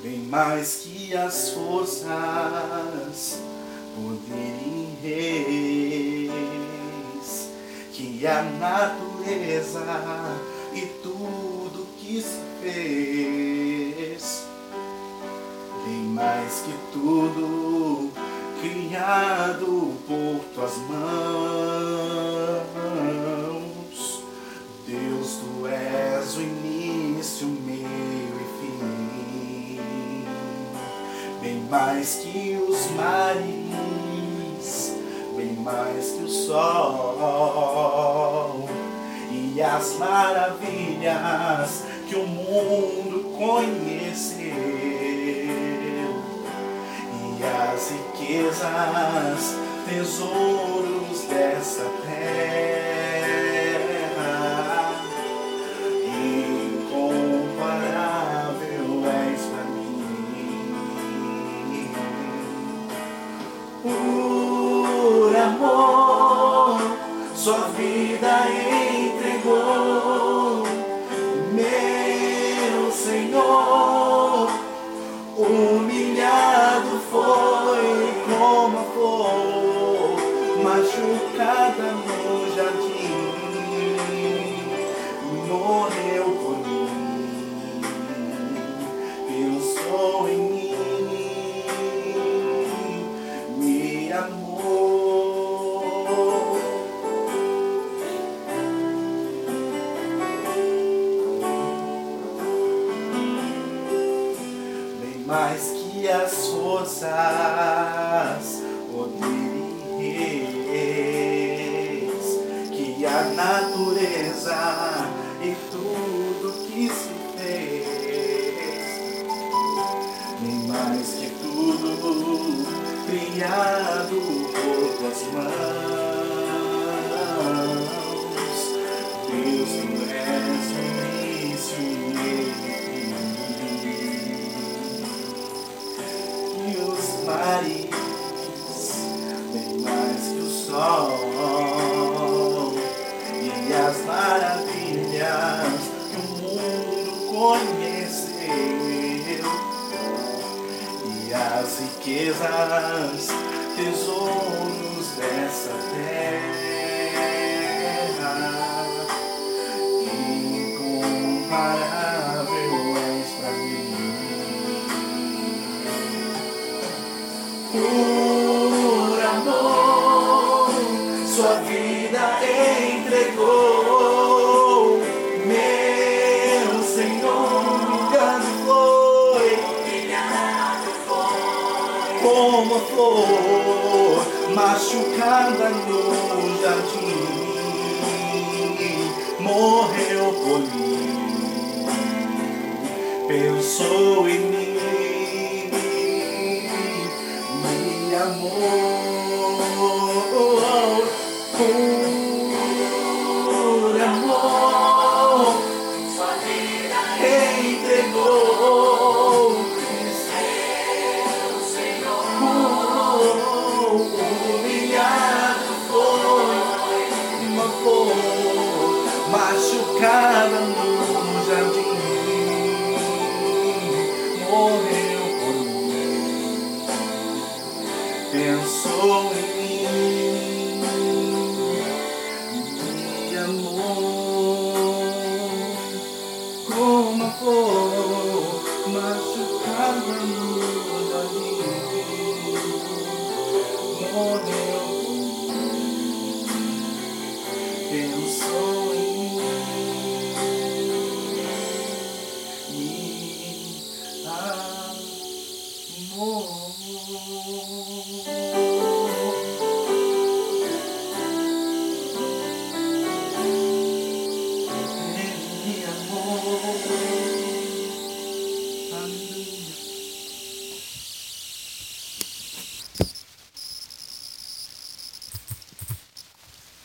Bem mais que as forças, poder e reis, que a natureza e tudo que se fez. Bem mais que tudo criado tuas mãos. Deus, tu és o início, meio e fim. Bem mais que os mares, bem mais que o sol e as maravilhas que o mundo conheceu e as riquezas, tesouros dessa terra. Incomparável és pra mim. Por amor, sua vida entregou, meu Senhor humilhado foi machucada no jardim, morreu por mim, pensou em mim, me amou. bem mais que as forças, natureza e tudo que se fez, bem mais que tudo criado por tuas mãos, Deus, tu és o início e o fim. E os mares, riquezas, tesouros dessa terra. Incomparável és pra mim. Por amor, sua vida entregou. Como a flor machucada no jardim, morreu por mim. Pensou em mim, me amou. Morreu por mim, pensou em mim, me amou como a